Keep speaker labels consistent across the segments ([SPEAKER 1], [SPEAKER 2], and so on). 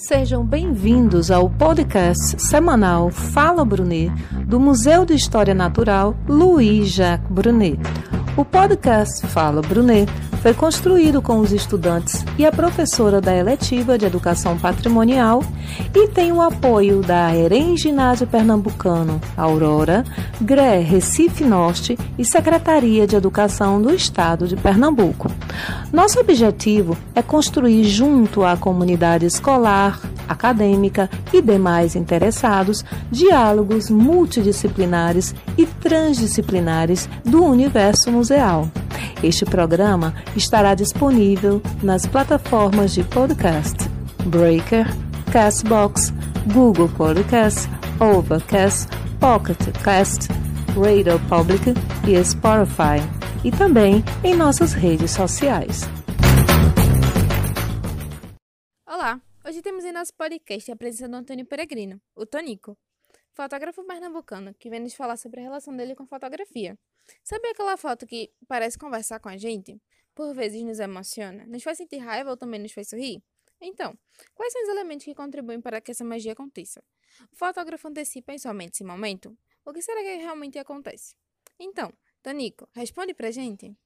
[SPEAKER 1] Sejam bem-vindos ao podcast semanal Fala Brunet, do Museu de História Natural Louis Jacques Brunet. O podcast Fala Brunet foi construído com os estudantes e a professora da eletiva de Educação Patrimonial e tem o apoio da EREM Ginásio Pernambucano, Aurora, GRE Recife Norte e Secretaria de Educação do Estado de Pernambuco. Nosso objetivo é construir junto à comunidade escolar, acadêmica e demais interessados diálogos multidisciplinares e transdisciplinares do universo museal. Este programa estará disponível nas plataformas de podcast Breaker, Castbox, Google Podcast, Overcast, Pocket Cast, Radio Public e Spotify, e também em nossas redes sociais.
[SPEAKER 2] Hoje temos em nosso podcast a presença do Antônio Peregrino, o Tonico, fotógrafo pernambucano que vem nos falar sobre a relação dele com fotografia. Sabe aquela foto que parece conversar com a gente? Por vezes nos emociona, nos faz sentir raiva ou também nos faz sorrir? Então, quais são os elementos que contribuem para que essa magia aconteça? O fotógrafo antecipa em somente esse momento? O que será que realmente acontece? Então, Tonico, responde pra gente.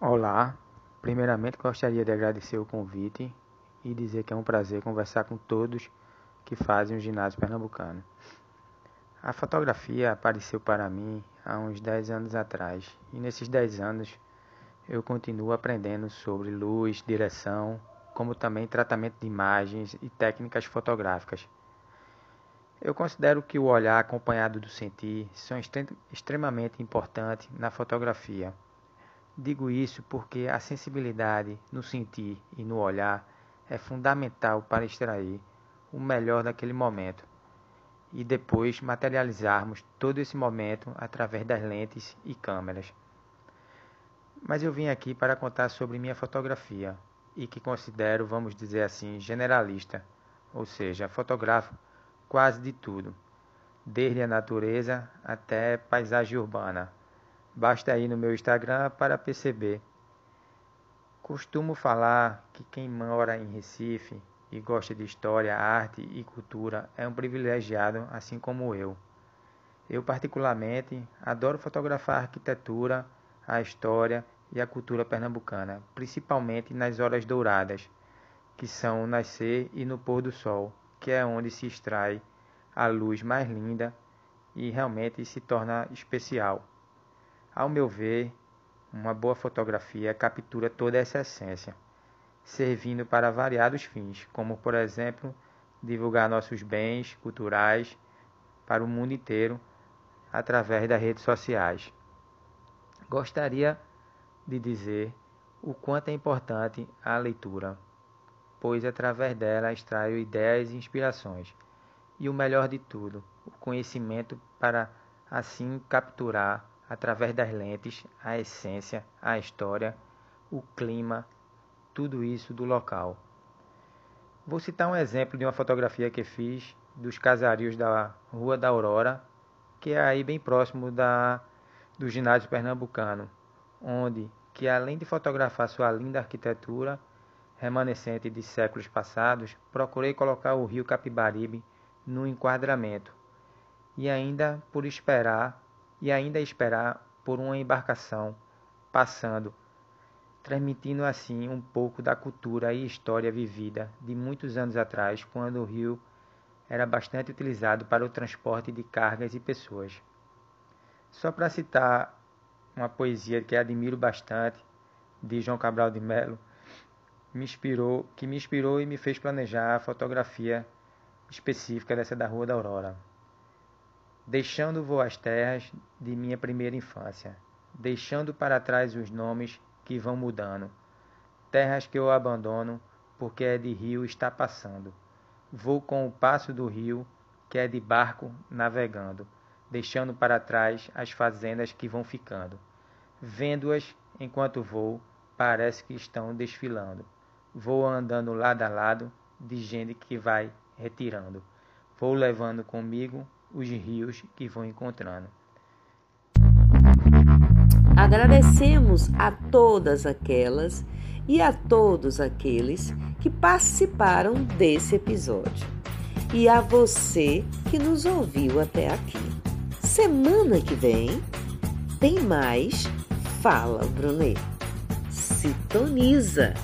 [SPEAKER 3] Olá, primeiramente gostaria de agradecer o convite e dizer que é um prazer conversar com todos que fazem o ginásio pernambucano. A fotografia apareceu para mim há uns 10 anos atrás e nesses 10 anos eu continuo aprendendo sobre luz, direção, como também tratamento de imagens e técnicas fotográficas. Eu considero que o olhar acompanhado do sentir são extremamente importantes na fotografia. Digo isso porque a sensibilidade no sentir e no olhar é fundamental para extrair o melhor daquele momento e depois materializarmos todo esse momento através das lentes e câmeras. Mas eu vim aqui para contar sobre minha fotografia e que considero, vamos dizer assim, generalista, ou seja, fotografo quase de tudo, desde a natureza até paisagem urbana. Basta ir no meu Instagram para perceber. Costumo falar que quem mora em Recife e gosta de história, arte e cultura é um privilegiado, assim como eu. Eu, particularmente, adoro fotografar a arquitetura, a história e a cultura pernambucana, principalmente nas horas douradas, que são o nascer e no pôr do sol, que é onde se extrai a luz mais linda e realmente se torna especial. Ao meu ver, uma boa fotografia captura toda essa essência servindo para variados fins, como por exemplo, divulgar nossos bens culturais para o mundo inteiro através das redes sociais. Gostaria de dizer o quanto é importante a leitura, pois através dela extraio ideias e inspirações, e o melhor de tudo, o conhecimento para assim capturar através das lentes a essência, a história, o clima, tudo isso do local. Vou citar um exemplo de uma fotografia que fiz dos casarios da Rua da Aurora, que é aí bem próximo da, do ginásio pernambucano, onde que além de fotografar sua linda arquitetura remanescente de séculos passados, procurei colocar o rio Capibaribe no enquadramento e ainda por esperar e ainda esperar por uma embarcação passando transmitindo assim um pouco da cultura e história vivida de muitos anos atrás, quando o rio era bastante utilizado para o transporte de cargas e pessoas. Só para citar uma poesia que admiro bastante, de João Cabral de Melo, me inspirou, que me inspirou e me fez planejar a fotografia específica dessa da Rua da Aurora. Deixando voar as terras de minha primeira infância, deixando para trás os nomes que vão mudando. Terras que eu abandono, porque é de rio está passando. Vou com o passo do rio, que é de barco navegando, deixando para trás as fazendas que vão ficando. Vendo-as enquanto vou, parece que estão desfilando. Vou andando lado a lado de gente que vai retirando. Vou levando comigo os rios que vou encontrando.
[SPEAKER 1] Agradecemos a todas aquelas
[SPEAKER 4] e a todos aqueles que participaram desse episódio. E a você que nos ouviu até aqui. Semana que vem tem mais Fala Brunet. Sintoniza!